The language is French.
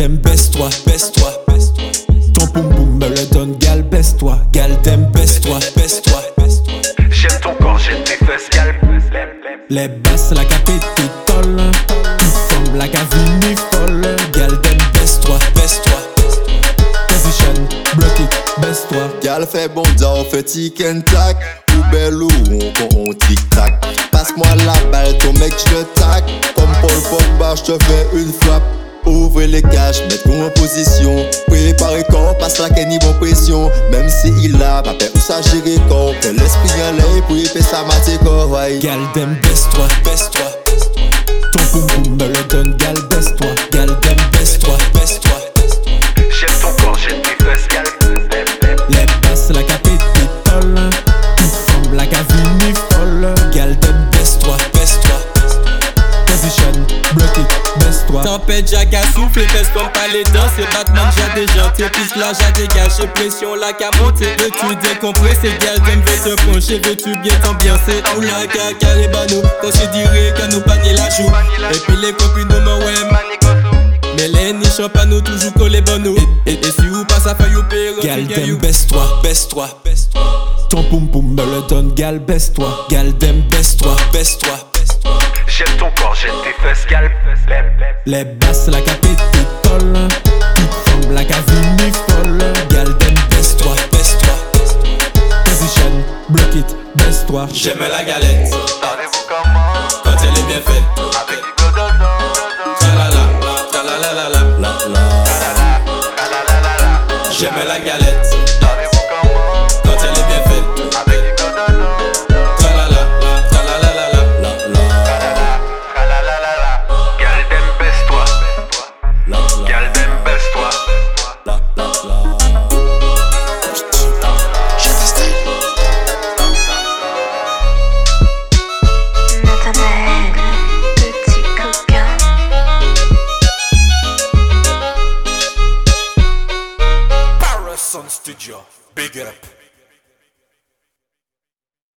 Gal dem baisse-toi, baisse-toi, baisse-toi. Ton boum boum me le donne, gal baisse-toi, gal dem baisse-toi, baisse-toi. J'aime ton corps, j'aime tes fesses, gal. Les basses, la capite, tolle. Tu sembles la cavini folle. Gal dem baisse-toi, baisse-toi. Position, block it, baisse-toi. Gal fait bon on fait tic and tac Ou belle ou on, tic tac Passe-moi la balle, ton mec je tac Comme Paul Pogba, je te fais une frappe Ouvrez les cages, mets-nous en position Préparez quand passe la kenny bon pression Même si il a pas peur ou ça gérer quand Que l'esprit en l'air pour y faire sa matière corps Gal dem baisse-toi, baisse-toi. Ton boum boum me le donne, gal baisse-toi, gal dem baisse-toi, baisse-toi. J'aime ton corps, j'aime tes fesses, gal. Les basses, la capite, tolle. Tu sembles la cavini folle. Gal dem baisse-toi, baisse-toi. Tempête, Jack a soufflé, pèse comme pas les dents. C'est Batman, j'ai déjanté. Plus là, j'ai dégagé. Pression là qu'à monter. Veux-tu décompresser, gal, j'aime vais te pencher. Veux-tu bien t'ambiancer? Ou la caca, les banos. Quand je dirais que nous panier la joue. Et puis les copines de moi, ouais. Mais les niches pas nous toujours collés bonneaux. Et, et, et si vous passe à faire you payer, Gal dem baisse-toi, baisse-toi, baisse-toi. Ton boum boum me le donne, gal baisse-toi, gal dem baisse-toi, baisse-toi. J'aime ton j'aime tes fesses, gal. Les basses, la capite, tolle. Tu sembles la cavini folle. Gal dem baisse-toi, baisse-toi. Position, block it, baisse-toi. J'aime la galette Parlez-vous comment? Quand elle est bien faite. Avec du Tralala. J'aime la galette Parason Studio. Big up.